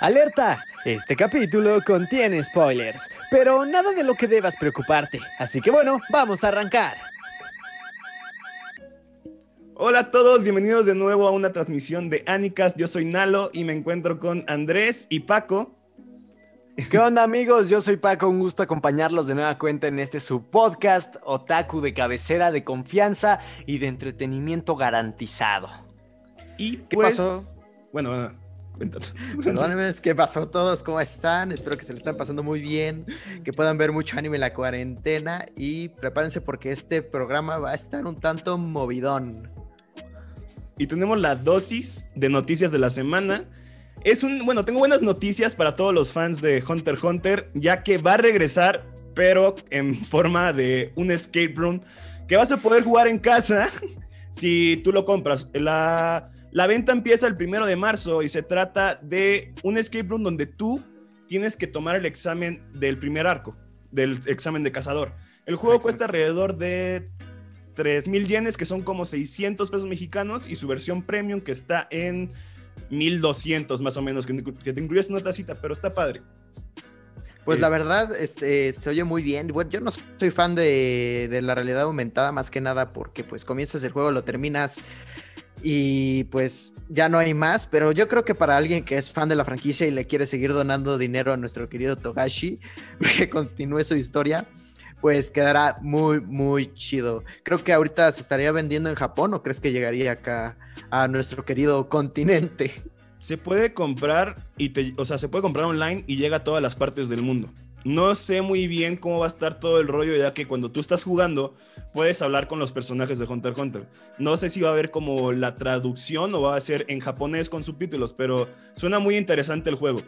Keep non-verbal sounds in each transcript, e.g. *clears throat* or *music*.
Alerta, este capítulo contiene spoilers, pero nada de lo que debas preocuparte, así que bueno, vamos a arrancar. Hola a todos, bienvenidos de nuevo a una transmisión de Anicas. Yo soy Nalo y me encuentro con Andrés y Paco. ¿Qué onda amigos? Yo soy Paco, un gusto acompañarlos de nueva cuenta en este su podcast Otaku de cabecera, de confianza y de entretenimiento garantizado. ¿Y qué pues, pasó? Bueno, bueno, Perdónenme, ¿qué pasó todos? ¿Cómo están? Espero que se le están pasando muy bien, que puedan ver mucho anime en la cuarentena y prepárense porque este programa va a estar un tanto movidón. Y tenemos la dosis de noticias de la semana. Es un, bueno, tengo buenas noticias para todos los fans de Hunter x Hunter, ya que va a regresar, pero en forma de un escape room que vas a poder jugar en casa *laughs* si tú lo compras. La la venta empieza el primero de marzo y se trata de un escape room donde tú tienes que tomar el examen del primer arco, del examen de cazador. El juego cuesta alrededor de 3 mil yenes, que son como 600 pesos mexicanos, y su versión premium que está en 1200 más o menos, que, te incluyes una tacita, pero está padre. Pues la verdad, este, se oye muy bien. Bueno, yo no soy fan de, de, la realidad aumentada más que nada porque pues comienzas el juego, lo terminas y pues ya no hay más, pero yo creo que para alguien que es fan de la franquicia y le quiere seguir donando dinero a nuestro querido Togashi *laughs* que continúe su historia, pues quedará muy, muy chido. Creo que ahorita se estaría vendiendo en Japón o crees que llegaría acá a nuestro querido continente. Se puede comprar y te, o sea, se puede comprar online y llega a todas las partes del mundo. No sé muy bien cómo va a estar todo el rollo, ya que cuando tú estás jugando, puedes hablar con los personajes de Hunter x Hunter. No sé si va a haber como la traducción o va a ser en japonés con subtítulos, pero suena muy interesante el juego.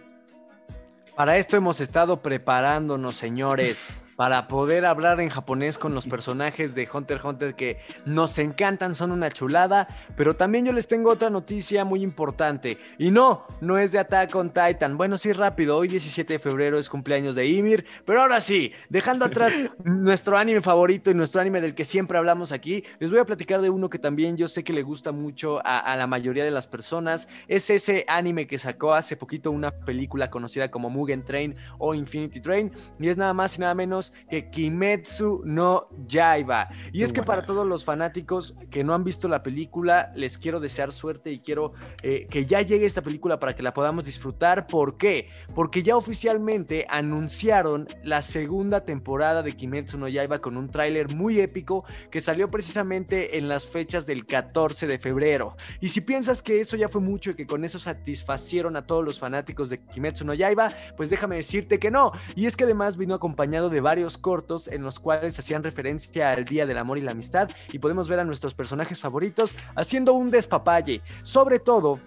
Para esto hemos estado preparándonos, señores para poder hablar en japonés con los personajes de Hunter x Hunter que nos encantan, son una chulada. Pero también yo les tengo otra noticia muy importante. Y no, no es de Attack on Titan. Bueno, sí, rápido. Hoy 17 de febrero es cumpleaños de Ymir. Pero ahora sí, dejando atrás *laughs* nuestro anime favorito y nuestro anime del que siempre hablamos aquí, les voy a platicar de uno que también yo sé que le gusta mucho a, a la mayoría de las personas. Es ese anime que sacó hace poquito una película conocida como Mugen Train o Infinity Train. Y es nada más y nada menos que Kimetsu no Yaiba. Y es que para todos los fanáticos que no han visto la película, les quiero desear suerte y quiero eh, que ya llegue esta película para que la podamos disfrutar. ¿Por qué? Porque ya oficialmente anunciaron la segunda temporada de Kimetsu no Yaiba con un tráiler muy épico que salió precisamente en las fechas del 14 de febrero. Y si piensas que eso ya fue mucho y que con eso satisfacieron a todos los fanáticos de Kimetsu no Yaiba, pues déjame decirte que no. Y es que además vino acompañado de varios cortos en los cuales hacían referencia al Día del Amor y la Amistad y podemos ver a nuestros personajes favoritos haciendo un despapalle, sobre todo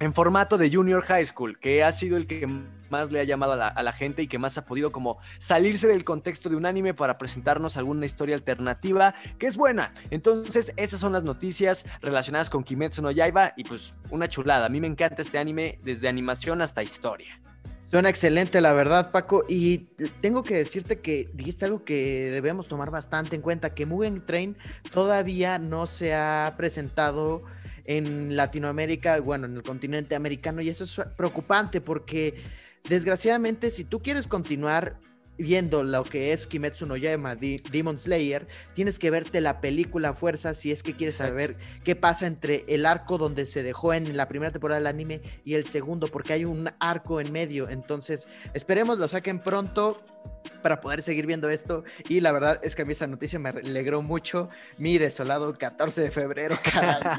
en formato de Junior High School, que ha sido el que más le ha llamado a la, a la, gente y que más ha podido como salirse del contexto de un anime para presentarnos alguna historia alternativa que es buena. Entonces, esas son las noticias relacionadas con Kimetsu no Yaiba y pues una chulada. A mí me encanta este anime desde animación hasta historia. Suena excelente, la verdad, Paco. Y tengo que decirte que dijiste algo que debemos tomar bastante en cuenta, que Mugen Train todavía no se ha presentado en Latinoamérica, bueno, en el continente americano, y eso es preocupante porque desgraciadamente si tú quieres continuar viendo lo que es Kimetsu no Yaiba Demon Slayer, tienes que verte la película fuerza si es que quieres saber qué pasa entre el arco donde se dejó en la primera temporada del anime y el segundo, porque hay un arco en medio. Entonces, esperemos lo saquen pronto para poder seguir viendo esto. Y la verdad es que a mí esa noticia me alegró mucho. Mi desolado 14 de febrero,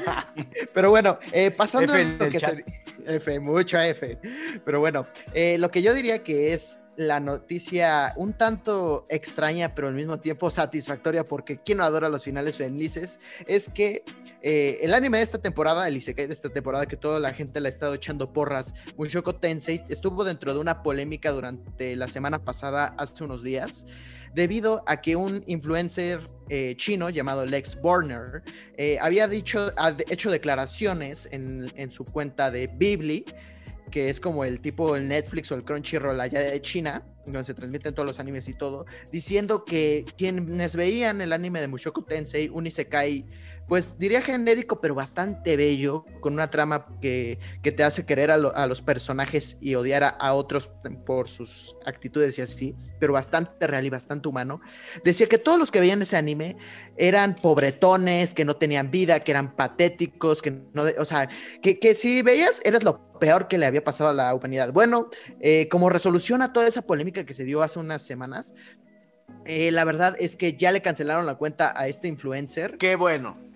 *laughs* Pero bueno, eh, pasando F en lo que se... F, mucho F. Pero bueno, eh, lo que yo diría que es la noticia un tanto extraña, pero al mismo tiempo satisfactoria, porque quien no adora los finales felices, es que eh, el anime de esta temporada, el Isekai de esta temporada, que toda la gente le ha estado echando porras, Mushoku Tensei, estuvo dentro de una polémica durante la semana pasada, hace unos días, debido a que un influencer eh, chino llamado Lex Borner eh, había dicho, ha hecho declaraciones en, en su cuenta de Bibli, que es como el tipo el Netflix o el Crunchyroll allá de China, donde se transmiten todos los animes y todo, diciendo que quienes veían el anime de Mushoku Tensei, un isekai pues diría genérico, pero bastante bello, con una trama que, te hace querer a, los personajes y odiar a, otros por sus actitudes y así, pero bastante real y bastante humano. Decía que todos los que veían ese anime eran pobretones, que no tenían vida, que eran patéticos, que no, o sea, que, que si veías eres lo peor que le había pasado a la humanidad. Bueno, eh, como resolución a toda esa polémica que se dio hace unas semanas, eh, la verdad es que ya le cancelaron la cuenta a este influencer. Qué bueno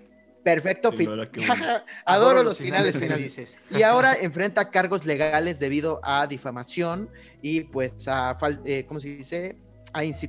Perfecto. *laughs* Adoro, los finales, felices. Y ahora enfrenta cargos legales debido a difamación y pues a, eh, ¿cómo se dice?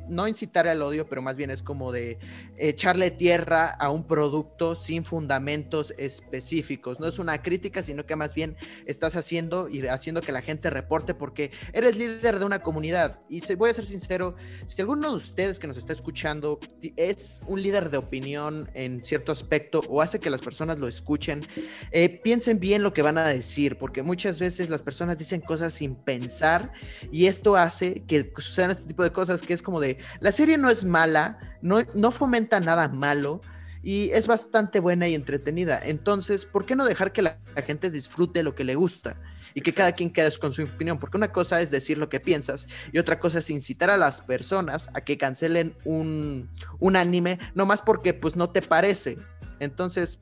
No incitar al odio, pero más bien es como de echarle tierra a un producto sin fundamentos específicos. No es una crítica, sino que más bien estás haciendo y haciendo que la gente reporte porque eres líder de una comunidad. Y voy a ser sincero, si alguno de ustedes que nos está escuchando es un líder de opinión en cierto aspecto o hace que las personas lo escuchen, eh, piensen bien lo que van a decir, porque muchas veces las personas dicen cosas sin pensar y esto hace que sucedan este tipo de cosas que es como de, la serie no es mala, no, no fomenta nada malo y es bastante buena y entretenida. Entonces, ¿por qué no dejar que la, gente disfrute lo que le gusta? Y que cada quien quede con su opinión, porque una cosa es decir lo que piensas y otra cosa es incitar a las personas a que cancelen un, un anime, más porque pues no te parece. Entonces,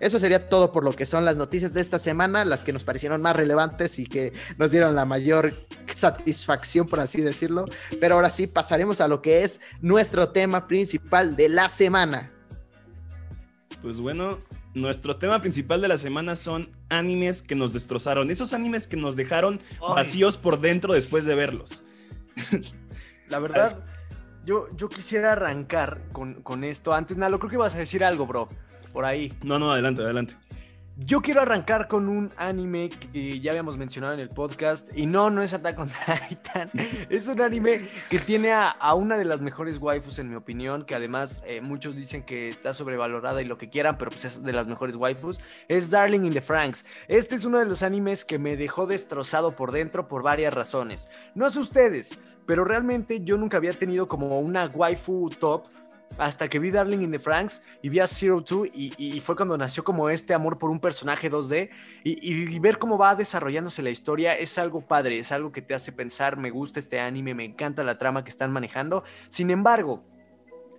eso sería todo por lo que son las noticias de esta semana, las que nos parecieron más relevantes y que nos dieron la mayor satisfacción, por así decirlo. Pero ahora sí, pasaremos a lo que es nuestro tema principal de la semana. Pues bueno, nuestro tema principal de la semana son animes que nos destrozaron. Esos animes que nos dejaron vacíos por dentro después de verlos. *laughs* La verdad, yo, yo quisiera arrancar con, con esto. Antes, Nalo, creo que vas a decir algo, bro por ahí. No, no, adelante, adelante. Yo quiero arrancar con un anime que ya habíamos mencionado en el podcast. Y no, no es Attack on Titan. *laughs* Es un anime que tiene a, una de las mejores waifus, en mi opinión. Que además eh, muchos dicen que está sobrevalorada y lo que quieran, pero pues es de las mejores waifus. Es Darling in the Franks. Este es uno de los animes que me dejó destrozado por dentro por varias razones. No sé ustedes, pero realmente yo nunca había tenido como una waifu top hasta que vi Darling in the Franks y vi a Zero Two y, fue cuando nació como este amor por un personaje 2D y, ver cómo va desarrollándose la historia es algo padre, es algo que te hace pensar, me gusta este anime, me encanta la trama que están manejando. Sin embargo,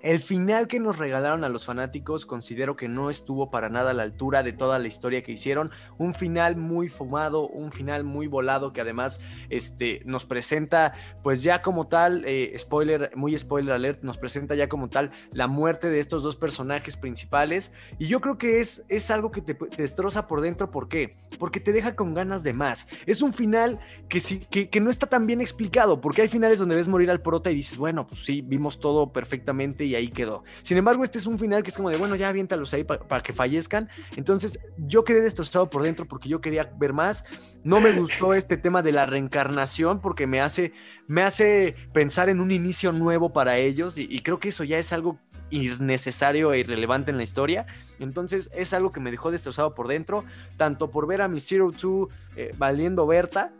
el final que nos regalaron a los fanáticos considero que no estuvo para nada a la altura de toda la historia que hicieron. Un final muy fumado, un final muy volado que además este, nos presenta pues ya como tal, eh, spoiler, muy spoiler alert, nos presenta ya como tal la muerte de estos dos personajes principales. Y yo creo que es, es algo que te, destroza por dentro. ¿Por qué? Porque te deja con ganas de más. Es un final que, sí, que, que no está tan bien explicado, porque hay finales donde ves morir al prota y dices, bueno, pues sí, vimos todo perfectamente y ahí quedó. Sin embargo, este es un final que es como de, bueno, ya aviéntalos ahí para que fallezcan. Entonces, yo quedé destrozado por dentro porque yo quería ver más. No me gustó *laughs* este tema de la reencarnación porque me hace, me hace pensar en un inicio nuevo para ellos y, creo que eso ya es algo innecesario e irrelevante en la historia. Entonces es algo que me dejó destrozado por dentro, tanto por ver a mi Zero Two eh, valiendo Berta,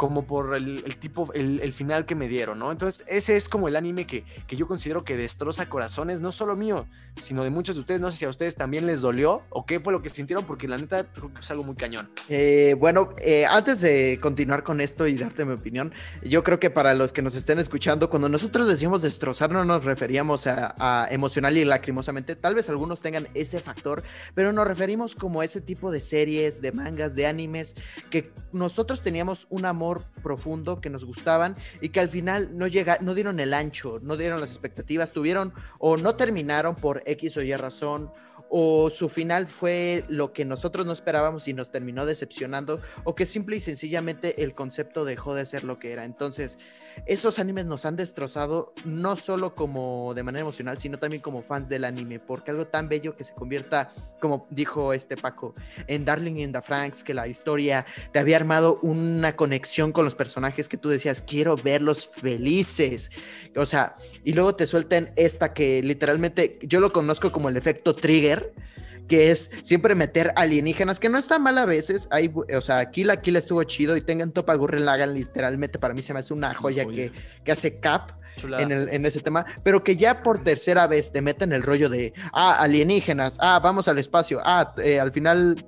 como por el, tipo, el, final que me dieron, ¿no? Entonces, ese es como el anime que, que, yo considero que destroza corazones, no solo mío, sino de muchos de ustedes. No sé si a ustedes también les dolió o qué fue lo que sintieron, porque la neta creo que es algo muy cañón. Eh, bueno, eh, antes de continuar con esto y darte mi opinión, yo creo que para los que nos estén escuchando, cuando nosotros decimos destrozar, no nos referíamos a, a emocional y lacrimosamente. Tal vez algunos tengan ese factor, pero nos referimos como ese tipo de series, de mangas, de animes, que nosotros teníamos un amor profundo que nos gustaban y que al final no llega, no dieron el ancho, no dieron las expectativas, tuvieron o no terminaron por X o Y razón o su final fue lo que nosotros no esperábamos y nos terminó decepcionando, o que simple y sencillamente el concepto dejó de ser lo que era. Entonces, esos animes nos han destrozado no solo como de manera emocional, sino también como fans del anime, porque algo tan bello que se convierta, como dijo este Paco, en Darling in the Franks, que la historia te había armado una conexión con los personajes que tú decías, quiero verlos felices. O sea, y luego te suelten esta que literalmente yo lo conozco como el efecto trigger que es siempre meter alienígenas, que no está mal a veces. Hay, o sea, aquí la, aquí estuvo chido y tengan Topa Gurren Lagan, literalmente para mí se me hace una joya, Que, que hace cap. En, el, en, ese tema, pero que ya por tercera vez te meten el rollo de, ah, alienígenas, ah, vamos al espacio, ah, eh, al final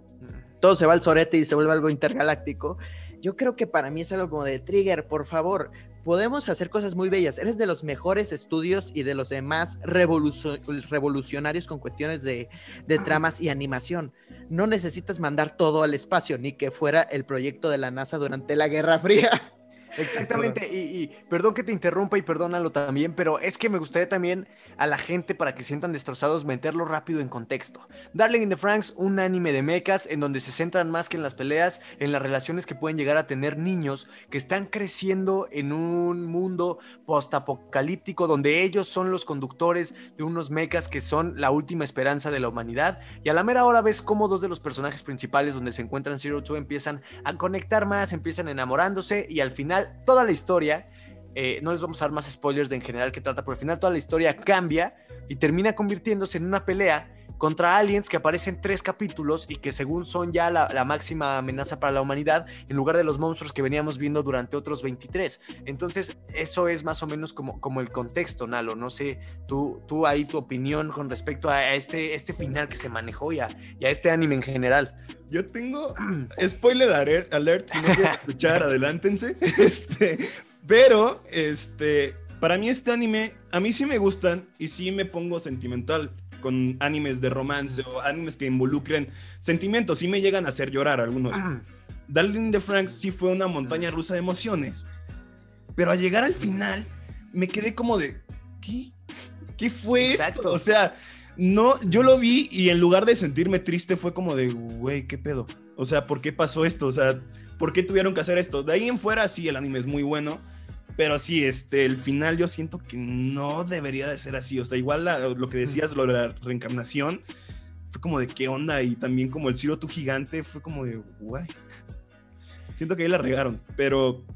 todo se va al sorete y se vuelve algo intergaláctico. Yo creo que para mí es algo como de trigger, por favor, podemos hacer cosas muy bellas. Eres de los mejores estudios y de los demás revolucionarios con cuestiones de, de, tramas y animación. No necesitas mandar todo al espacio, ni que fuera el proyecto de la NASA durante la Guerra Fría. Exactamente, y, perdón que te interrumpa y perdónalo también, pero es que me gustaría también a la gente para que sientan destrozados meterlo rápido en contexto. Darling in the Franks, un anime de mechas en donde se centran más que en las peleas, en las relaciones que pueden llegar a tener niños que están creciendo en un mundo postapocalíptico donde ellos son los conductores de unos mechas que son la última esperanza de la humanidad. Y a la mera hora ves cómo dos de los personajes principales donde se encuentran Zero Two empiezan a conectar más, empiezan enamorándose y al final toda la historia, eh, no les vamos a dar más spoilers de en general que trata, pero al final toda la historia cambia y termina convirtiéndose en una pelea contra aliens que aparecen tres capítulos y que según son ya la, máxima amenaza para la humanidad en lugar de los monstruos que veníamos viendo durante otros 23. Entonces, eso es más o menos como, como el contexto, Nalo. No sé, tú, tú ahí tu opinión con respecto a este, este final que se manejó y a, y a este anime en general. Yo tengo *clears throat* spoiler alert, si no quieren *laughs* escuchar, adelántense. *laughs* Este, pero, este, para mí este anime, a mí sí me gustan y sí me pongo sentimental con animes de romance o animes que involucren sentimientos, sí me llegan a hacer llorar algunos. Darling de Franks sí fue una montaña rusa de emociones, pero al llegar al final me quedé como de, ¿qué? ¿Qué fue Exacto. esto? O sea, no, yo lo vi y en lugar de sentirme triste fue como de, güey, ¿qué pedo? O sea, ¿por qué pasó esto? O sea, ¿por qué tuvieron que hacer esto? De ahí en fuera sí, el anime es muy bueno, pero sí, este, el final yo siento que no debería de ser así. O sea, igual lo que decías, lo de la reencarnación, fue como de qué onda y también como el Ciro tu gigante fue como de, güey. Siento que ahí la regaron, pero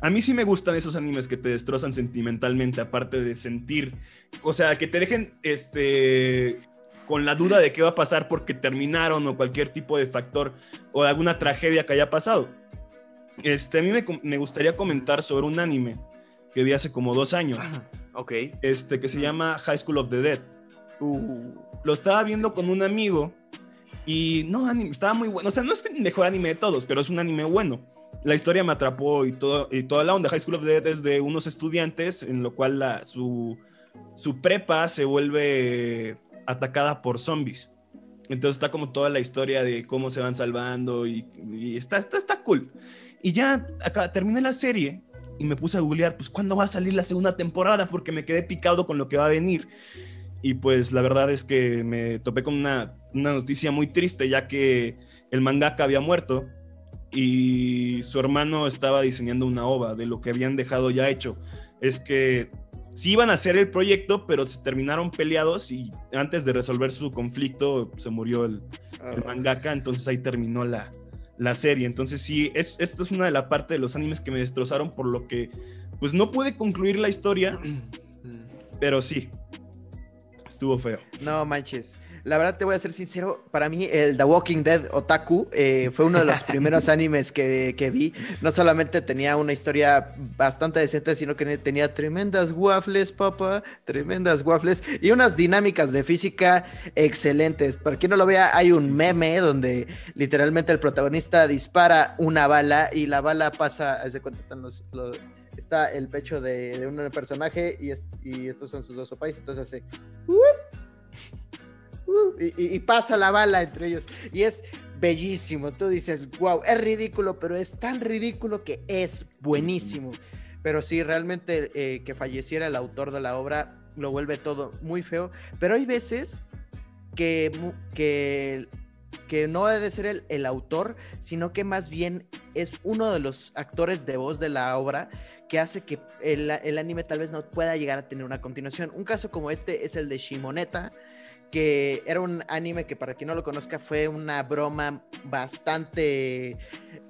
a mí sí me gustan esos animes que te destrozan sentimentalmente, aparte de sentir, o sea, que te dejen este con la duda de qué va a pasar porque terminaron o cualquier tipo de factor o alguna tragedia que haya pasado. Este, a mí me, gustaría comentar sobre un anime que vi hace como dos años. Ok. Este, que se llama High School of the Dead. Uh. Lo estaba viendo con un amigo y no, anime, estaba muy bueno. O sea, no es el mejor anime de todos, pero es un anime bueno la historia me atrapó y, todo, y toda la onda. High School of the Dead es de unos estudiantes, en lo cual la, su, su prepa se vuelve atacada por zombies. Entonces está como toda la historia de cómo se van salvando y, está, está, está cool. Y ya acá terminé la serie y me puse a googlear, pues, ¿cuándo va a salir la segunda temporada? Porque me quedé picado con lo que va a venir. Y pues la verdad es que me topé con una, una noticia muy triste, ya que el mangaka había muerto y su hermano estaba diseñando una ova de lo que habían dejado ya hecho. Es que sí iban a hacer el proyecto, pero se terminaron peleados y antes de resolver su conflicto se murió el, ah. mangaka, entonces ahí terminó la, la serie. Entonces sí, es, esto es una de las partes de los animes que me destrozaron por lo que pues no pude concluir la historia, *clears throat* pero sí, estuvo feo. No manches la verdad te voy a ser sincero, para mí el The Walking Dead Otaku eh, fue uno de los *laughs* primeros animes que, vi. No solamente tenía una historia bastante decente, sino que tenía tremendas waffles, papá, tremendas waffles y unas dinámicas de física excelentes. Para quien no lo vea, hay un meme donde literalmente el protagonista dispara una bala y la bala pasa, ¿desde cuánto están los, está el pecho de, un personaje y, estos son sus dos opais, entonces hace y, pasa la bala entre ellos. Y es bellísimo. Tú dices, wow, es ridículo, pero es tan ridículo que es buenísimo. Pero sí, realmente eh, que falleciera el autor de la obra lo vuelve todo muy feo. Pero hay veces que, que, que no debe ser el, el autor, sino que más bien es uno de los actores de voz de la obra que hace que el, el, anime tal vez no pueda llegar a tener una continuación. Un caso como este es el de Shimoneta, que era un anime que para quien no lo conozca fue una broma bastante,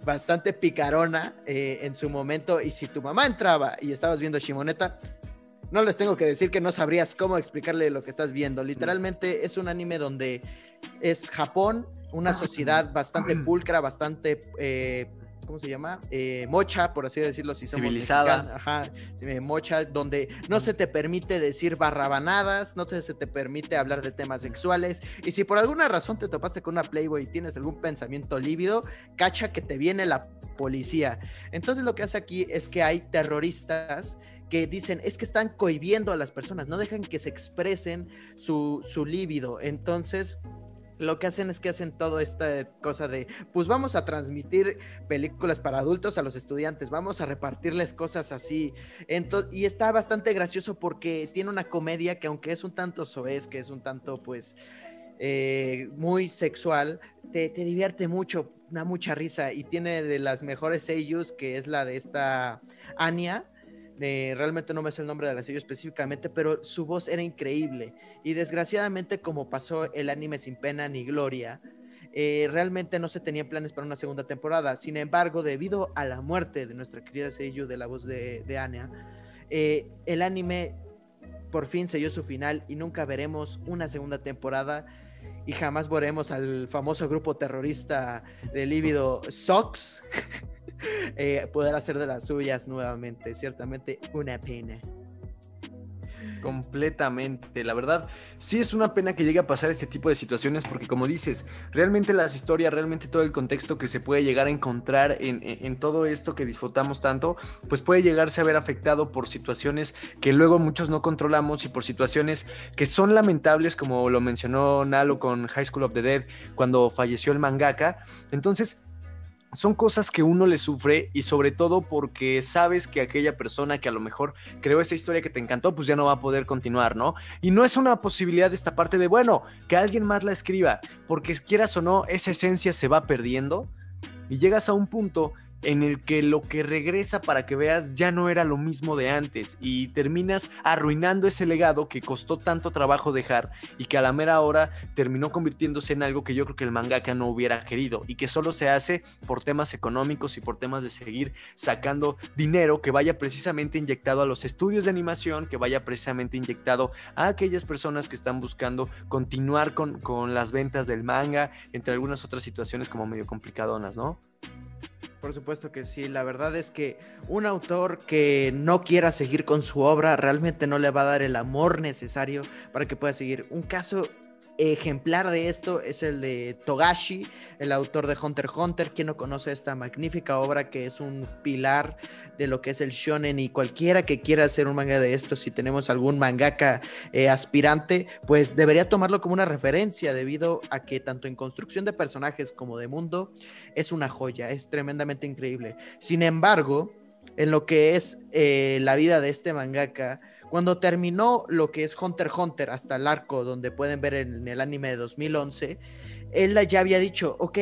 bastante picarona eh, en su momento. Y si tu mamá entraba y estabas viendo Shimoneta, no les tengo que decir que no sabrías cómo explicarle lo que estás viendo. Literalmente es un anime donde es Japón, una sociedad bastante *clears throat* pulcra, bastante eh, ¿cómo se llama? Eh, mocha, por así decirlo, si somos Civilizada. Ajá, mocha, donde no se te permite decir barrabanadas, no se te permite hablar de temas sexuales. Y si por alguna razón te topaste con una Playboy y tienes algún pensamiento lívido, cacha que te viene la policía. Entonces lo que hace aquí es que hay terroristas que dicen es que están cohibiendo a las personas, no dejan que se expresen su, su líbido. Entonces, lo que hacen es que hacen toda esta cosa de, pues vamos a transmitir películas para adultos a los estudiantes, vamos a repartirles cosas así. y está bastante gracioso porque tiene una comedia que aunque es un tanto soez, que es un tanto pues eh, muy sexual, te, te, divierte mucho, da mucha risa y tiene de las mejores sellos que es la de esta Anya realmente no me sé el nombre de la serie específicamente, pero su voz era increíble. Y desgraciadamente, como pasó el anime sin pena ni gloria, eh, realmente no se tenían planes para una segunda temporada. Sin embargo, debido a la muerte de nuestra querida Seiyu de la voz de, de Anya, eh, el anime por fin selló su final y nunca veremos una segunda temporada y jamás veremos al famoso grupo terrorista de lívido Sox *laughs* *laughs* eh, poder hacer de las suyas nuevamente. Ciertamente una pena. Completamente, la verdad, sí es una pena que llegue a pasar este tipo de situaciones porque como dices, realmente las historias, realmente todo el contexto que se puede llegar a encontrar en, todo esto que disfrutamos tanto, pues puede llegarse a ver afectado por situaciones que luego muchos no controlamos y por situaciones que son lamentables, como lo mencionó Nalo con High School of the Dead cuando falleció el mangaka. Entonces, son cosas que uno le sufre y sobre todo porque sabes que aquella persona que a lo mejor creó esa historia que te encantó, pues ya no va a poder continuar, ¿no? Y no es una posibilidad esta parte de, bueno, que alguien más la escriba, porque quieras o no, esa esencia se va perdiendo y llegas a un punto en el que lo que regresa para que veas ya no era lo mismo de antes y terminas arruinando ese legado que costó tanto trabajo dejar y que a la mera hora terminó convirtiéndose en algo que yo creo que el mangaka no hubiera querido y que solo se hace por temas económicos y por temas de seguir sacando dinero que vaya precisamente inyectado a los estudios de animación, que vaya precisamente inyectado a aquellas personas que están buscando continuar con, con las ventas del manga, entre algunas otras situaciones como medio complicadonas, ¿no? Por supuesto que sí, la verdad es que un autor que no quiera seguir con su obra realmente no le va a dar el amor necesario para que pueda seguir. Un caso ejemplar de esto es el de Togashi, el autor de Hunter x Hunter, quien no conoce esta magnífica obra que es un pilar de lo que es el shonen y cualquiera que quiera hacer un manga de esto, si tenemos algún mangaka eh, aspirante, pues debería tomarlo como una referencia debido a que tanto en construcción de personajes como de mundo es una joya, es tremendamente increíble. Sin embargo, en lo que es eh, la vida de este mangaka, cuando terminó lo que es Hunter x Hunter hasta el arco donde pueden ver en el anime de 2011, él ya había dicho, ok,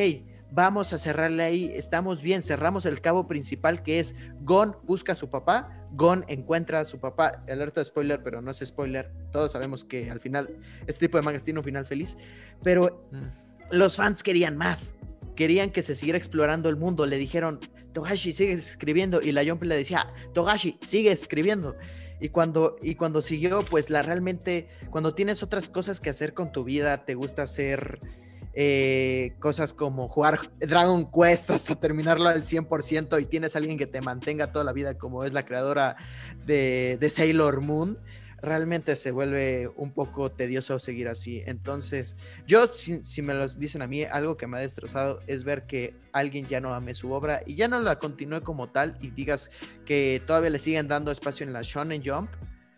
vamos a cerrarle ahí, estamos bien, cerramos el cabo principal que es Gon busca a su papá, Gon encuentra a su papá, alerta de spoiler, pero no es spoiler, todos sabemos que al final este tipo de mangas tiene un final feliz, pero mm. los fans querían más, querían que se siguiera explorando el mundo, le dijeron, Togashi sigue escribiendo y la Jump le decía, Togashi sigue escribiendo. Y cuando, y cuando siguió, pues la realmente, cuando tienes otras cosas que hacer con tu vida, te gusta hacer eh, cosas como jugar Dragon Quest hasta terminarlo al 100% y tienes a alguien que te mantenga toda la vida como es la creadora de, de Sailor Moon, realmente se vuelve un poco tedioso seguir así. Entonces, yo, si, me lo dicen a mí, algo que me ha destrozado es ver que alguien ya no ame su obra y ya no la continúe como tal y digas que todavía le siguen dando espacio en la Shonen Jump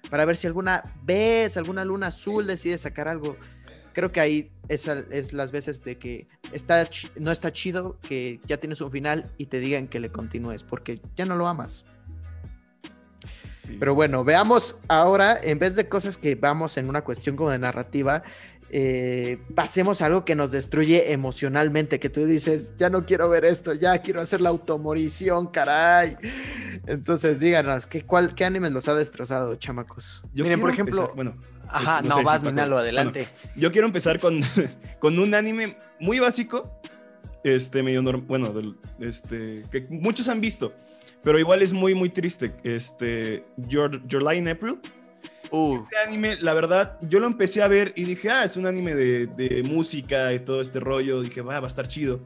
para ver si alguna vez, alguna luna azul decide sacar algo creo que ahí es, es las veces de que está, no está chido que ya tienes un final y te digan que le continúes, porque ya no lo amas. Pero bueno, veamos ahora, en vez de cosas que vamos en una cuestión como de narrativa, eh, pasemos a algo que nos destruye emocionalmente, que tú dices, ya no quiero ver esto, ya quiero hacer la automorición, caray. Entonces, díganos, ¿qué, cuál, qué animes los ha destrozado, chamacos? Miren, por ejemplo, bueno, Ajá, no, vas, Minalo, adelante. yo quiero empezar con, *laughs* con un anime muy básico, este, medio bueno, este, que muchos han visto, pero igual es muy, muy triste. Este, Your, Your Lie in April. Uh, Este anime, la verdad, yo lo empecé a ver y dije, ah, es un anime de, de música y todo este rollo. Dije, va, va a estar chido.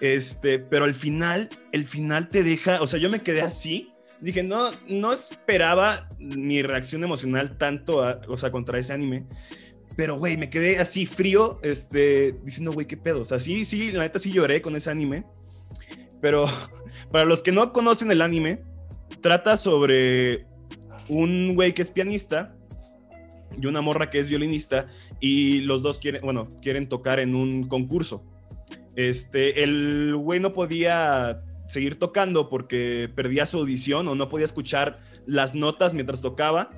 Este, pero al final, el final te deja, o sea, yo me quedé así. Dije, no, no esperaba mi reacción emocional tanto, a- o sea, contra ese anime. Pero, güey, me quedé así frío, este, diciendo, güey, qué pedo. O sea, sí, sí, la neta sí lloré con ese anime. Pero *laughs* para los que no conocen el anime, trata sobre un güey que es pianista y una morra que es violinista y los dos quieren, bueno, quieren tocar en un concurso. Este, el güey no podía seguir tocando porque perdía su audición o no podía escuchar las notas mientras tocaba.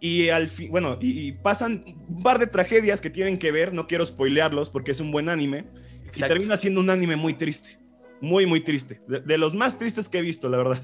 Y al fin, bueno, y, y pasan un par de tragedias que tienen que ver, no quiero spoilearlos porque es un buen anime. Y termina siendo un anime muy triste. Muy, muy triste. De, los más tristes que he visto, la verdad.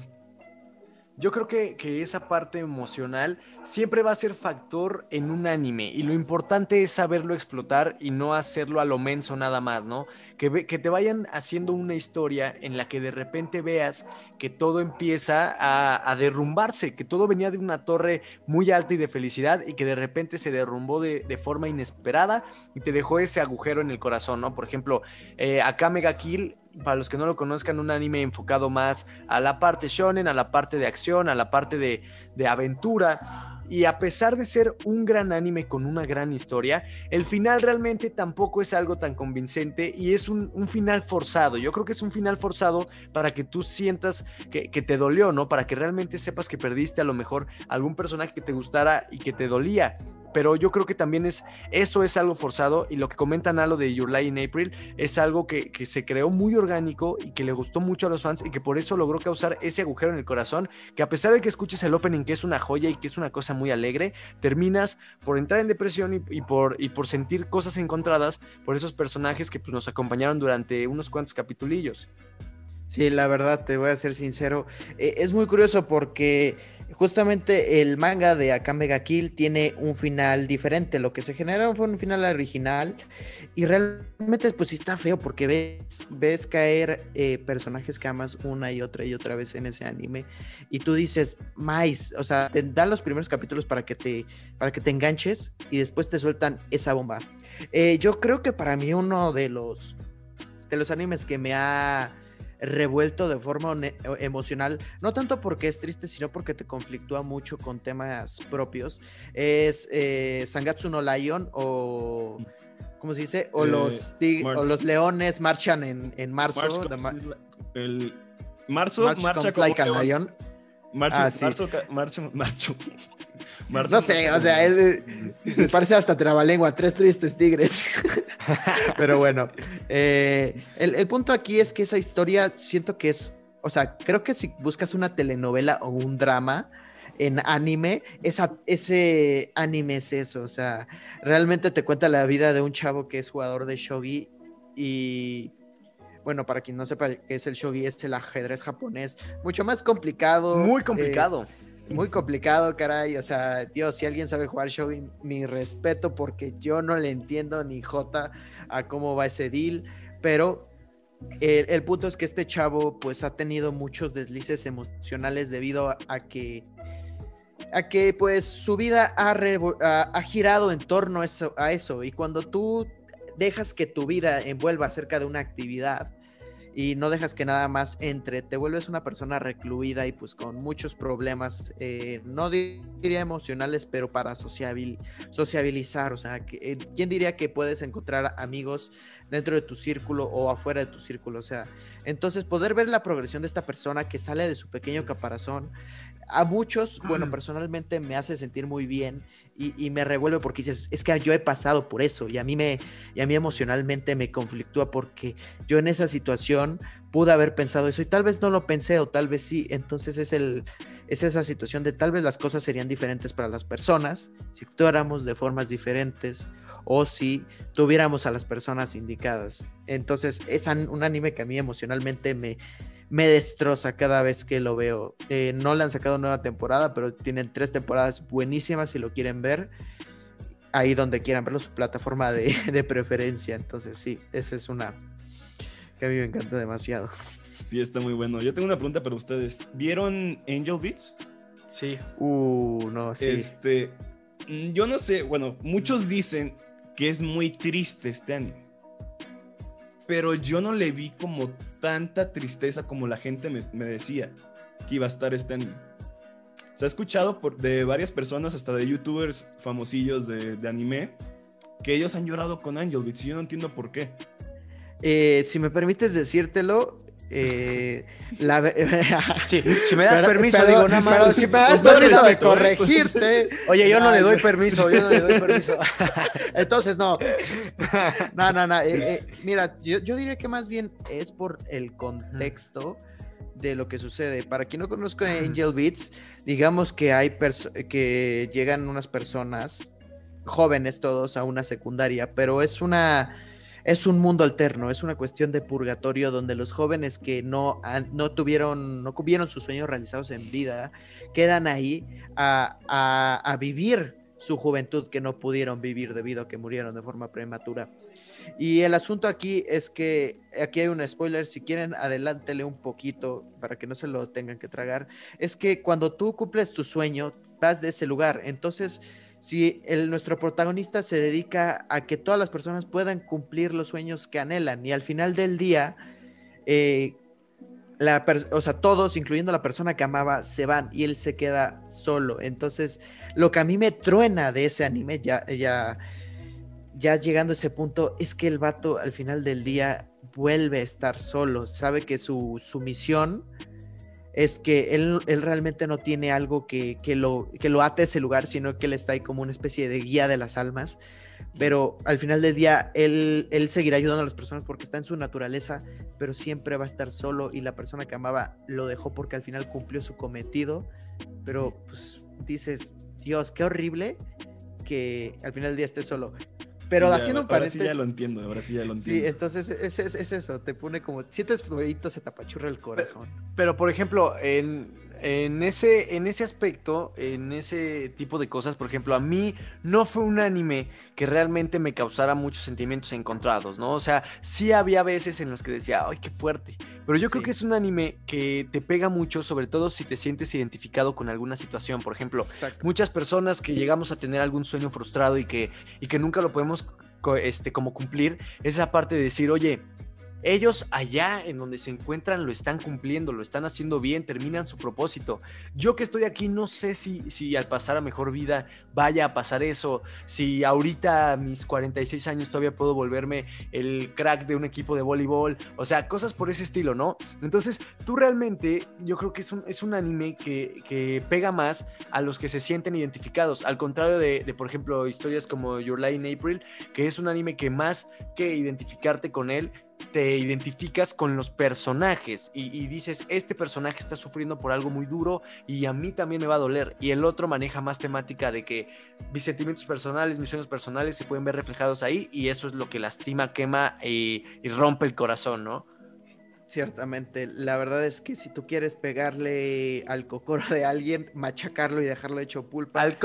Yo creo que, que esa parte emocional siempre va a ser factor en un anime y lo importante es saberlo explotar y no hacerlo a lo menso nada más, ¿no? Que, que te vayan haciendo una historia en la que de repente veas que todo empieza a, derrumbarse, que todo venía de una torre muy alta y de felicidad y que de repente se derrumbó de, de forma inesperada y te dejó ese agujero en el corazón, ¿no? Por ejemplo, eh, Akame ga Kill, para los que no lo conozcan, un anime enfocado más a la parte shonen, a la parte de acción, a la parte de, de aventura. Y a pesar de ser un gran anime con una gran historia, el final realmente tampoco es algo tan convincente y es un, final forzado. Yo creo que es un final forzado para que tú sientas que, que te dolió, ¿no? Para que realmente sepas que perdiste a lo mejor algún personaje que te gustara y que te dolía. Pero yo creo que también es, eso es algo forzado y lo que comentan a lo de Your Lie in April es algo que, que se creó muy orgánico y que le gustó mucho a los fans y que por eso logró causar ese agujero en el corazón, que a pesar de que escuches el opening que es una joya y que es una cosa muy alegre, terminas por entrar en depresión y, por, y por sentir cosas encontradas por esos personajes que pues, nos acompañaron durante unos cuantos capitulillos. Sí, la verdad, te voy a ser sincero. eh, es muy curioso porque justamente el manga de Akame ga Kill tiene un final diferente. Lo que se genera fue un final original y realmente pues sí está feo porque ves, ves caer eh, personajes que amas una y otra y otra vez en ese anime y tú dices, mais, o sea, te dan los primeros capítulos para que te, para que te enganches y después te sueltan esa bomba. Eh, yo creo que para mí uno de los, de los animes que me ha revuelto de forma one- emocional, no tanto porque es triste, sino porque te conflictúa mucho con temas propios, es eh, Sangatsu no Lion o... ¿Cómo se dice? O, Eh, los, o los leones marchan en, en marzo. March ma- el marzo March marcha como like a león. lion. Marcho, Ah, sí. marzo, marcho, marcho. Marzo No sé, o sea, él eh, parece hasta trabalengua, tres tristes tigres. *laughs* Pero bueno, eh, el, el punto aquí es que esa historia siento que es, o sea, creo que si buscas una telenovela o un drama en anime, esa, ese anime es eso, o sea, realmente te cuenta la vida de un chavo que es jugador de shogi y... Bueno, para quien no sepa qué es el shogi, es el ajedrez japonés, mucho más complicado. Muy eh, complicado. Muy complicado, caray. O sea, tío, si alguien sabe jugar shogi, mi respeto, porque yo no le entiendo ni jota a cómo va ese deal. Pero el, punto es que este chavo, pues, ha tenido muchos deslices emocionales debido a, que. A que pues su vida ha- ha girado en torno a eso, a eso. Y cuando tú dejas que tu vida envuelva acerca de una actividad, y no dejas que nada más entre, te vuelves una persona recluida y pues con muchos problemas, eh, no di- diría emocionales, pero para sociabil- sociabilizar, o sea, eh, ¿quién diría que puedes encontrar amigos dentro de tu círculo o afuera de tu círculo? O sea, entonces poder ver la progresión de esta persona que sale de su pequeño caparazón, a muchos, bueno, personalmente me hace sentir muy bien y, y me revuelve porque dices, es que yo he pasado por eso y a mí me, y a mí emocionalmente me conflictúa porque yo en esa situación pude haber pensado eso y tal vez no lo pensé o tal vez sí. Entonces es, el, es esa situación de tal vez las cosas serían diferentes para las personas si actuáramos de formas diferentes o si tuviéramos a las personas indicadas. Entonces es un anime que a mí emocionalmente me, me destroza cada vez que lo veo. Eh, no le han sacado nueva temporada, pero tienen tres temporadas buenísimas si lo quieren ver. Ahí donde quieran verlo, su plataforma de, *laughs* de preferencia. Entonces sí, esa es una que a mí me encanta demasiado. Sí, está muy bueno. Yo tengo una pregunta para ustedes. ¿Vieron Angel Beats? Sí. Uh, no, sí. Este, mm, yo no sé, bueno, muchos dicen que es muy triste este anime. Pero yo no le vi como tanta tristeza como la gente me, decía que iba a estar este anime. Se ha escuchado por, de varias personas, hasta de youtubers famosillos de, de anime, que ellos han llorado con Angel Beats y yo no entiendo por qué. Eh, si me permites decírtelo, eh, la... *laughs* sí, si me das Pero- permiso, pero- digo nada más. pero si me das todo permiso de corregirte. Oye, yo no le doy no. permiso, yo no le doy permiso. *laughs* Entonces, no. No, no, no. eh, eh, mira, yo, yo diría que más bien es por el contexto de lo que sucede. Para quien no conozca Angel Beats, digamos que hay que llegan unas personas jóvenes todos a una secundaria, pero es una es un mundo alterno, es una cuestión de purgatorio donde los jóvenes que no, no tuvieron, no tuvieron sus sueños realizados en vida, quedan ahí a, a- a vivir su juventud que no pudieron vivir debido a que murieron de forma prematura. Y el asunto aquí es que aquí hay un spoiler, si quieren adelántele un poquito para que no se lo tengan que tragar, es que cuando tú cumples tu sueño, vas de ese lugar. Entonces, si el, nuestro protagonista se dedica a que todas las personas puedan cumplir los sueños que anhelan y al final del día, eh, o sea, todos, incluyendo la persona que amaba, se van y él se queda solo. Entonces, lo que a mí me truena de ese anime, ya, ya, ya llegando a ese punto, es que el vato al final del día vuelve a estar solo. Sabe que su, su misión es que él, él realmente no tiene algo que, que lo, que lo ate a ese lugar, sino que él está ahí como una especie de guía de las almas. Pero al final del día, él, él seguirá ayudando a las personas porque está en su naturaleza, pero siempre va a estar solo y la persona que amaba lo dejó porque al final cumplió su cometido. Pero pues dices, Dios, qué horrible que al final del día esté solo. Pero Sí, ya, haciendo un ahora sí paréntesis. ya lo entiendo, ahora sí ya lo Sí, entiendo. entonces es, es- es eso, te pone como, sientes fueguito, se te apachurra el corazón. Pero, por ejemplo, en, en, ese, en ese aspecto, en ese tipo de cosas, por ejemplo, a mí no fue un anime que realmente me causara muchos sentimientos encontrados, ¿no? O sea, sí había veces en los que decía, ¡ay, qué fuerte! Pero yo creo que es un anime que te pega mucho, sobre todo si te sientes identificado con alguna situación. Por ejemplo, Exacto. muchas personas que llegamos a tener algún sueño frustrado y que, y que nunca lo podemos este, como cumplir, esa parte de decir, oye, ellos allá en donde se encuentran lo están cumpliendo, lo están haciendo bien, terminan su propósito. Yo que estoy aquí no sé si, si al pasar a mejor vida vaya a pasar eso, si ahorita mis 46 años todavía puedo volverme el crack de un equipo de voleibol, o sea, cosas por ese estilo, ¿no? Entonces, tú realmente, yo creo que es un, es un anime que, que pega más a los que se sienten identificados, al contrario de, de, por ejemplo, historias como Your Lie in April, que es un anime que más que identificarte con él, te identificas con los personajes y, y, dices, este personaje está sufriendo por algo muy duro y a mí también me va a doler. Y el otro maneja más temática de que mis sentimientos personales, mis sueños personales se pueden ver reflejados ahí y eso es lo que lastima, quema y, y rompe el corazón, ¿no? Ciertamente, la verdad es que si tú quieres pegarle al cocoro de alguien, machacarlo y dejarlo hecho pulpa. Al.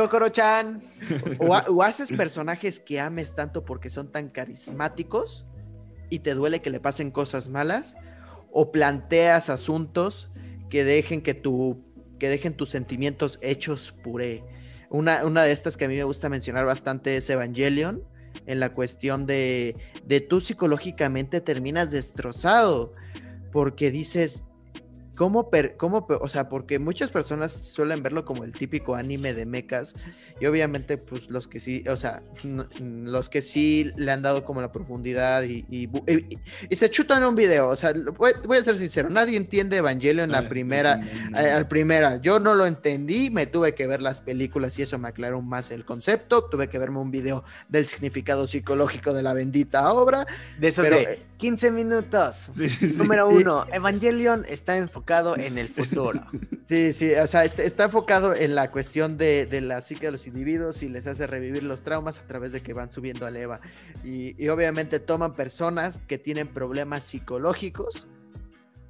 O, ha- o haces personajes que ames tanto porque son tan carismáticos y te duele que le pasen cosas malas, o planteas asuntos que dejen que tu, que dejen tus sentimientos hechos puré. Una, una de estas que a mí me gusta mencionar bastante es Evangelion, en la cuestión de, de tú psicológicamente terminas destrozado, porque dices, ¿cómo, per- cómo per- o sea, porque muchas personas suelen verlo como el típico anime de mechas, y obviamente, pues los que sí, o sea, los que sí le han dado como la profundidad y, y y- y se chutan un video, o sea, voy, voy a ser sincero, nadie entiende Evangelion en la Ah, primera, no, no, eh, no. al primera, yo no lo entendí, me tuve que ver las películas y eso me aclaró más el concepto, tuve que verme un video del significado psicológico de la bendita obra, De esos Pero, de eh, 15 minutos. *laughs* Sí, sí. Número Y- uno, Evangelion está enfocado en el futuro. *laughs* Sí, sí, o sea, est- está enfocado en la cuestión de, de la psique de los individuos y les hace revivir los traumas a través de que van subiendo al EVA. Y, y obviamente toman personas que tienen problemas psicológicos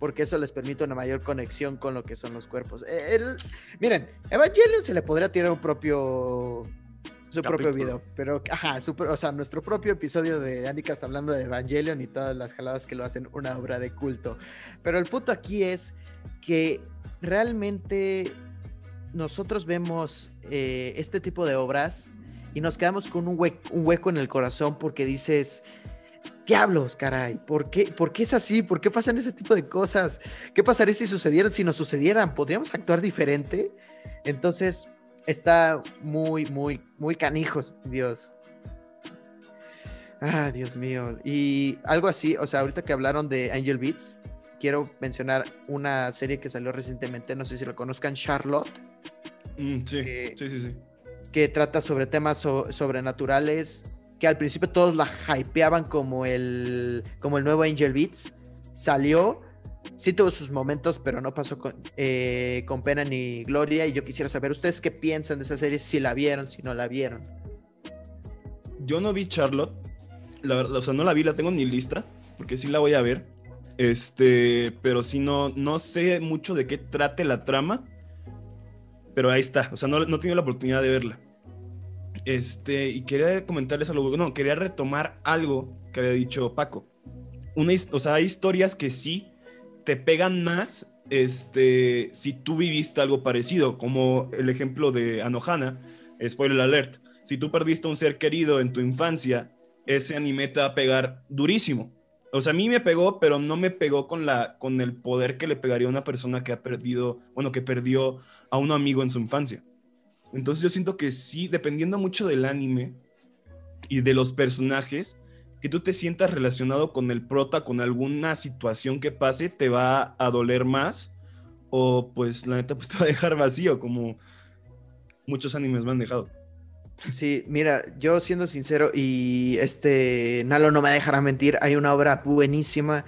porque eso les permite una mayor conexión con lo que son los cuerpos. Eh, el- miren, Evangelion se le podría tirar un propio su propio video, pero ajá, su o sea, nuestro propio episodio de Anika está hablando de Evangelion y todas las jaladas que lo hacen una obra de culto. Pero el punto aquí es que realmente nosotros vemos eh, este tipo de obras y nos quedamos con un, hueco en el corazón porque dices, diablos, caray, ¿por qué, ¿por qué es así? ¿Por qué pasan ese tipo de cosas? ¿Qué pasaría si sucedieran? Si nos sucedieran, ¿podríamos actuar diferente? Entonces, está muy, muy, muy canijos, Dios. Ah, Dios mío. Y algo así, o sea, ahorita que hablaron de Angel Beats, quiero mencionar una serie que salió recientemente, no sé si lo conozcan, Charlotte. Mm, sí, sí, sí, sí. Que trata sobre temas sobrenaturales, que al principio todos la hypeaban como el, como el nuevo Angel Beats. Salió, sí tuvo sus momentos, pero no pasó con, eh, con pena ni gloria. Y yo quisiera saber, ¿ustedes qué piensan de esa serie? Si la vieron, si no la vieron. Yo no vi Charlotte, la verdad, o sea, no la vi, la tengo ni lista, porque sí la voy a ver. Este, pero sí no, no sé mucho de qué trate la trama. Pero ahí está, o sea, no, no he tenido la oportunidad de verla. Este, y quería comentarles algo, no, quería retomar algo que había dicho Paco. Una, o sea, hay historias que sí te pegan más este, si tú viviste algo parecido, como el ejemplo de Anohana, spoiler alert. Si tú perdiste un ser querido en tu infancia ese anime te va a pegar durísimo. O sea, a mí me pegó, pero no me pegó con, la, con el poder que le pegaría a una persona que ha perdido, bueno, que perdió a un amigo en su infancia. Entonces yo siento que sí, dependiendo mucho del anime y de los personajes, que tú te sientas relacionado con el prota, con alguna situación que pase, te va a doler más o pues la neta pues *laughs* te va a dejar vacío, como muchos animes me han dejado. Sí, mira, yo siendo sincero, y este Nalo no me dejará mentir, hay una obra buenísima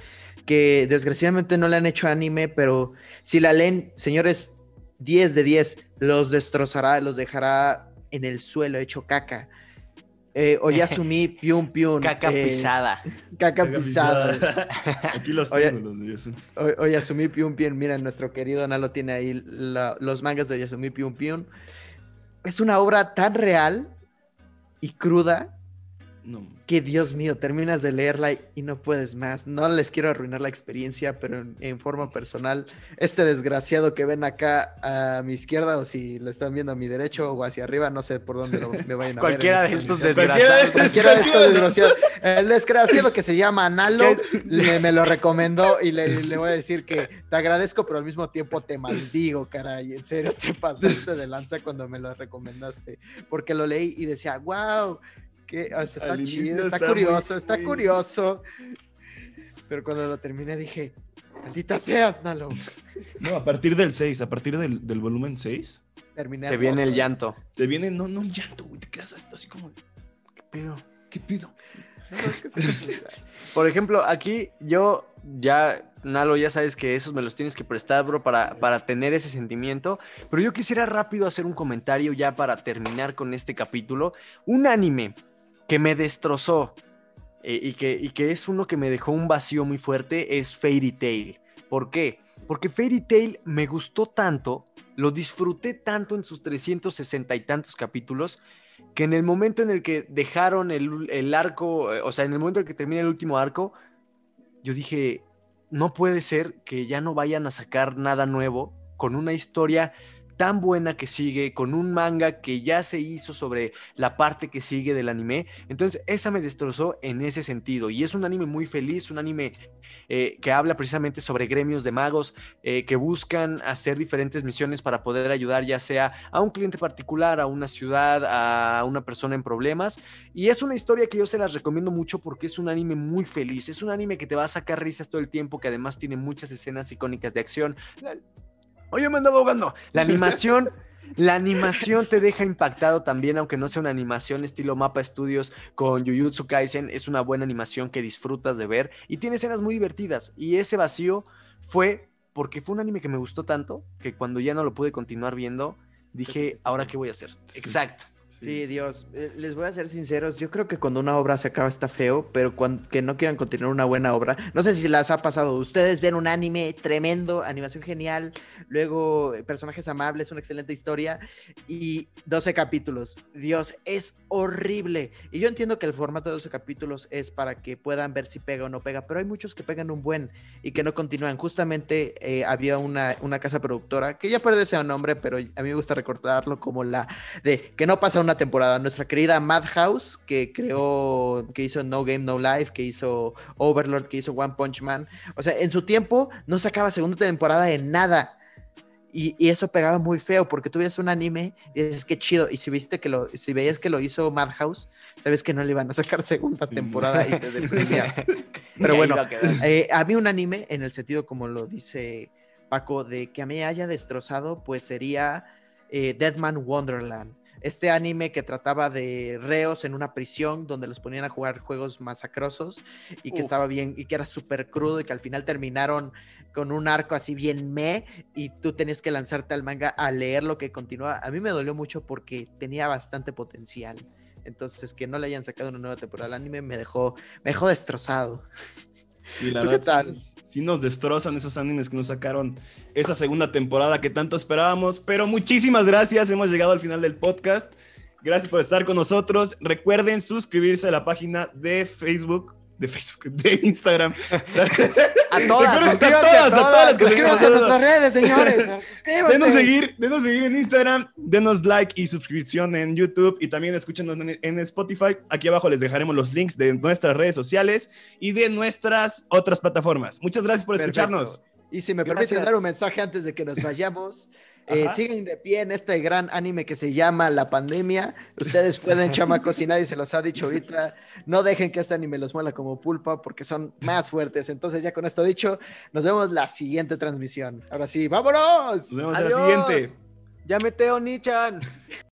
que desgraciadamente no le han hecho anime, pero si la leen, señores, 10 de 10, los destrozará, los dejará en el suelo hecho caca. Eh, Oyasumi *laughs* Pium Pium. Caca eh, pisada. Caca, pisada. *laughs* Aquí los tengo, los de Oyasumi. Oyasumi Pium Pium. Mira, nuestro querido Nalo tiene ahí los mangas de Oyasumi Pium Pium es una obra tan real y cruda que Dios mío, terminas de leerla y no puedes más. No les quiero arruinar la experiencia, pero en, forma personal, este desgraciado que ven acá a mi izquierda o si lo están viendo a mi derecho o hacia arriba, no sé por dónde me vayan a Cualquiera ver. De estos desgraciados. Cualquiera de estos desgraciados. El desgraciado que se llama Nalo *laughs* me lo recomendó y le, le, voy a decir que te agradezco, pero al mismo tiempo te maldigo, caray. En serio, te pasaste de lanza cuando me lo recomendaste. Porque lo leí y decía, wow está chido, está, curioso, está curioso. Pero cuando lo terminé dije, maldita seas, Nalo. *laughs* No, a partir del 6, a partir del, volumen 6. Terminé te viene el llanto. Te viene, no, no el llanto, güey, te quedas así como, ¿qué pedo? ¿Qué pido? *laughs* Por ejemplo, aquí yo ya, Nalo, ya sabes que esos me los tienes que prestar, bro, para, para tener ese sentimiento. Pero yo quisiera rápido hacer un comentario ya para terminar con este capítulo. Un anime que me destrozó eh, y, que, y que es uno que me dejó un vacío muy fuerte es Fairy Tail. ¿Por qué? Porque Fairy Tail me gustó tanto, lo disfruté tanto en sus 360 y tantos capítulos, que en el momento en el que dejaron el, el arco, eh, o sea, en el momento en el que termina el último arco, yo dije, no puede ser que ya no vayan a sacar nada nuevo con una historia tan buena que sigue, con un manga que ya se hizo sobre la parte que sigue del anime. Entonces, esa me destrozó en ese sentido. Y es un anime muy feliz, un anime eh, que habla precisamente sobre gremios de magos eh, que buscan hacer diferentes misiones para poder ayudar ya sea a un cliente particular, a una ciudad, a una persona en problemas. Y es una historia que yo se las recomiendo mucho porque es un anime muy feliz. Es un anime que te va a sacar risas todo el tiempo, que además tiene muchas escenas icónicas de acción. Oye, me andaba ahogando. La animación. La animación te deja impactado también, aunque no sea una animación estilo Mapa Studios con Jujutsu Kaisen, es una buena animación que disfrutas de ver y tiene escenas muy divertidas. Y ese vacío fue porque fue un anime que me gustó tanto que cuando ya no lo pude continuar viendo, dije, ¿ahora qué voy a hacer? Exacto. Sí, Dios, eh, les voy a ser sinceros, yo creo que cuando una obra se acaba está feo, pero cuando, que no quieran continuar una buena obra, no sé si las ha pasado, ustedes ven un anime tremendo, animación genial, luego eh, personajes amables, una excelente historia y 12 capítulos, Dios, es horrible. Y yo entiendo que el formato de 12 capítulos es para que puedan ver si pega o no pega, pero hay muchos que pegan un buen y que no continúan. Justamente eh, había una, una casa productora, que ya perdió ese nombre, pero a mí me gusta recordarlo como la de que no pasa una temporada. Nuestra querida Madhouse, que creó, que hizo No Game No Life, que hizo Overlord, que hizo One Punch Man. O sea, en su tiempo no sacaba segunda temporada de nada. Y, y eso pegaba muy feo porque tú ves un anime y dices que chido. Y si viste que lo, si veías que lo hizo Madhouse, sabes que no le iban a sacar segunda temporada y te *laughs* deprimía. Pero bueno, a eh, a mí un anime, en el sentido como lo dice Paco, de que a mí haya destrozado, pues sería eh, Deadman Wonderland. Este anime que trataba de reos en una prisión donde los ponían a jugar juegos masacrosos y que Uf. estaba bien y que era súper crudo y que al final terminaron con un arco así bien me y tú tenías que lanzarte al manga a leer lo que continúa. A mí me dolió mucho porque tenía bastante potencial. Entonces, que no le hayan sacado una nueva temporada al anime me dejó, me dejó destrozado. *laughs* Sí, la ¿Tú qué tal? sí, sí nos destrozan esos animes que nos sacaron esa segunda temporada que tanto esperábamos. Pero muchísimas gracias, hemos llegado al final del podcast. Gracias por estar con nosotros. Recuerden suscribirse a la página de Facebook, de Facebook, de Instagram. *laughs* A todas, a a todas, a todas, las que Suscríbanse a nuestras redes, señores. *laughs* Suscríbanse. Denos seguir, denos seguir en Instagram, denos like y suscripción en YouTube y también escúchenos en, en Spotify. Aquí abajo les dejaremos los links de nuestras redes sociales y de nuestras otras plataformas. Muchas gracias por Perfecto. escucharnos. Y si me permiten dar un mensaje antes de que nos vayamos, eh, siguen de pie en este gran anime que se llama La Pandemia. Ustedes pueden, *laughs* chamacos, y nadie se los ha dicho ahorita, no dejen que este anime los muela como pulpa porque son más fuertes. Entonces, ya con esto dicho, nos vemos la siguiente transmisión. Ahora sí, vámonos. Nos vemos en la siguiente. Ya meteo Nichan.